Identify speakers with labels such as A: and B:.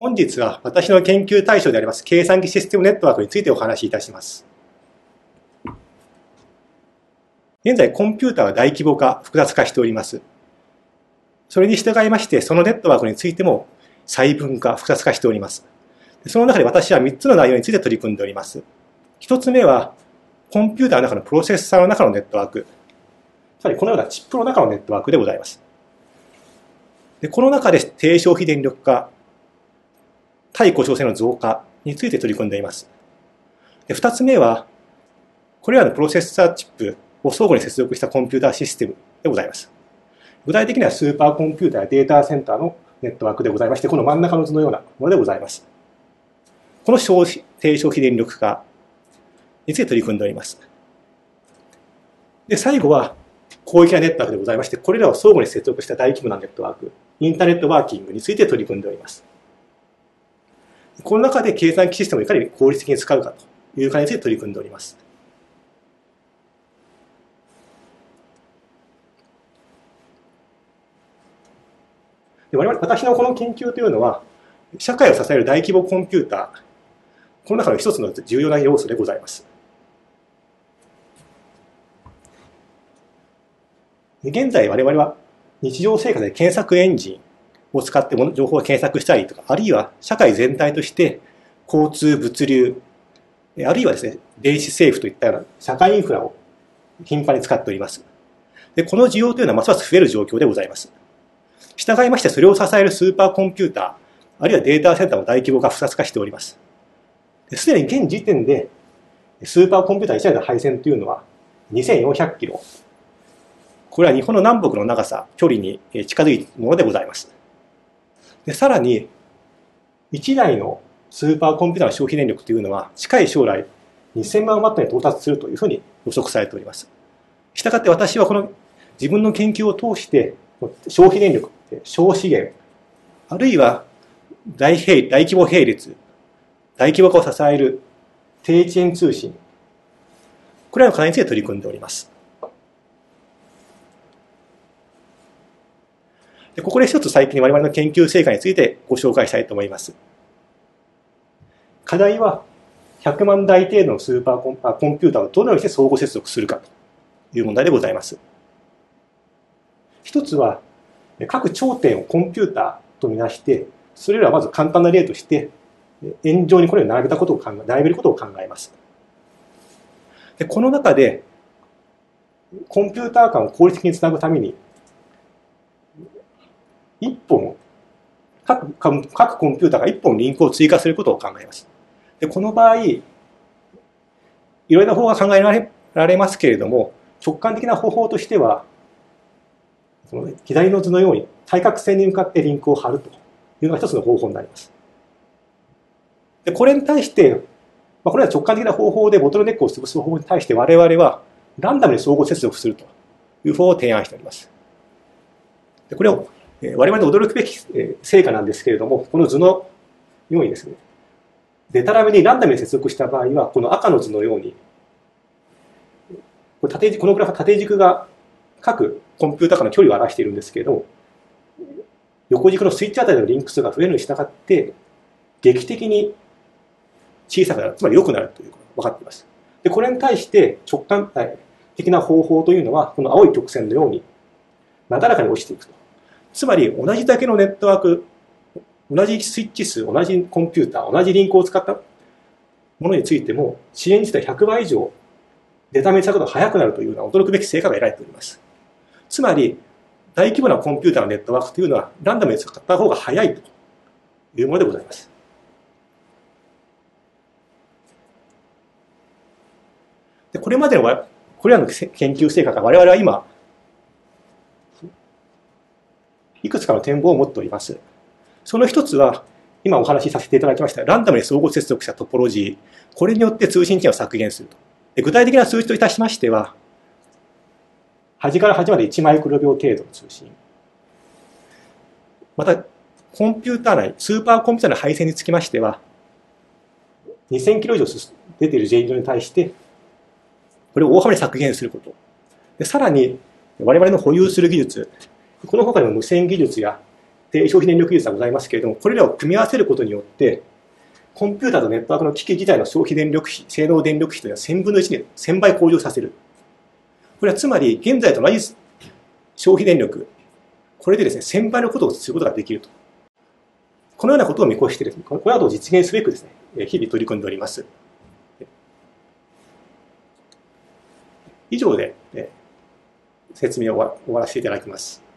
A: 本日は私の研究対象であります計算機システムネットワークについてお話しいたします。現在、コンピューターは大規模化、複雑化しております。それに従いまして、そのネットワークについても細分化、複雑化しております。その中で私は3つの内容について取り組んでおります。1つ目は、コンピューターの中のプロセッサーの中のネットワーク。つまりこのようなチップの中のネットワークでございます。でこの中で低消費電力化、対故障性の増加について取り組んでいます。で2つ目は、これらのプロセッサーチップを相互に接続したコンピューターシステムでございます。具体的にはスーパーコンピューターやデータセンターのネットワークでございまして、この真ん中の図のようなものでございます。この消費低消費電力化について取り組んでおります。で、最後は広域なネットワークでございまして、これらを相互に接続した大規模なネットワーク、インターネットワーキングについて取り組んでおります。この中で計算機システムをいかに効率的に使うかというかについて取り組んでおります。で我々私のこの研究というのは、社会を支える大規模コンピューター、この中の一つの重要な要素でございます。現在我々は日常生活で検索エンジンを使って情報を検索したりとか、あるいは社会全体として交通、物流、あるいはですね、電子政府といったような社会インフラを頻繁に使っております。で、この需要というのはますます増える状況でございます。従いましてそれを支えるスーパーコンピューター、あるいはデータセンターの大規模化、複雑化しております。すでに現時点で、スーパーコンピューター1台の配線というのは2400キロ。これは日本の南北の長さ、距離に近づいたものでございます。でさらに、1台のスーパーコンピューターの消費電力というのは、近い将来、2000万ワットに到達するというふうに予測されております。したがって私はこの自分の研究を通して、消費電力、小資源、あるいは大平大規模並列、大規模化を支える低遅延通信、これらの課題について取り組んでおります。でここで一つ最近我々の研究成果についてご紹介したいと思います。課題は100万台程度のスーパーコンあコンピューターをどのようにして相互接続するかという問題でございます。一つは各頂点をコンピューターとみなして、それらはまず簡単な例として、円状にこれを並べたことを考え、並べることを考えます。でこの中で、コンピューター間を効率的につなぐために、一本、各各コンピュータが一本リンクを追加することを考えます。でこの場合、いろいろな方法が考えられられますけれども、直感的な方法としては、その左の図のように対角線に向かってリンクを貼るというのが一つの方法になります。でこれに対して、まあ、これは直感的な方法でボトルネックを潰す方法に対して我々はランダムに相互接続するという方法を提案しております。でこれを我々の驚くべき成果なんですけれども、この図のようにですね、デタラメにランダムに接続した場合は、この赤の図のように、これ縦このグラフは縦軸が各コンピューター間の距離を表しているんですけれども、横軸のスイッチあたりのリンク数が増えるに従って、劇的に小さくなる、つまり良くなるということが分かっています。で、これに対して直感的な方法というのは、この青い曲線のように、なだらかに落ちていくと。つまり、同じだけのネットワーク、同じスイッチ数、同じコンピューター、同じリンクを使ったものについても、遅延自体100倍以上、データメイクが速くなるというような驚くべき成果が得られております。つまり、大規模なコンピューターのネットワークというのは、ランダムに使った方が早いというものでございます。でこれまでのこれらの研究成果が我々は今、いくつかの展望を持っております。その一つは、今お話しさせていただきました、ランダムに相互接続したトポロジー、これによって通信遅延を削減すると。で具体的な数値といたしましては、端から端まで1マイクロ秒程度の通信。また、コンピューター内、スーパーコンピューターの配線につきましては、2000キロ以上出ている J に対して、これを大幅に削減すること。でさらに、我々の保有する技術、この他にも無線技術や低消費電力技術がございますけれども、これらを組み合わせることによって、コンピューターとネットワークの機器自体の消費電力費、性能電力費というのは1000分の1に1000倍向上させる。これはつまり、現在と同じ消費電力、これでですね、1000倍のことをすることができると。このようなことを見越してですね、これなどを実現すべくですね、日々取り組んでおります。以上で、説明を終わらせていただきます。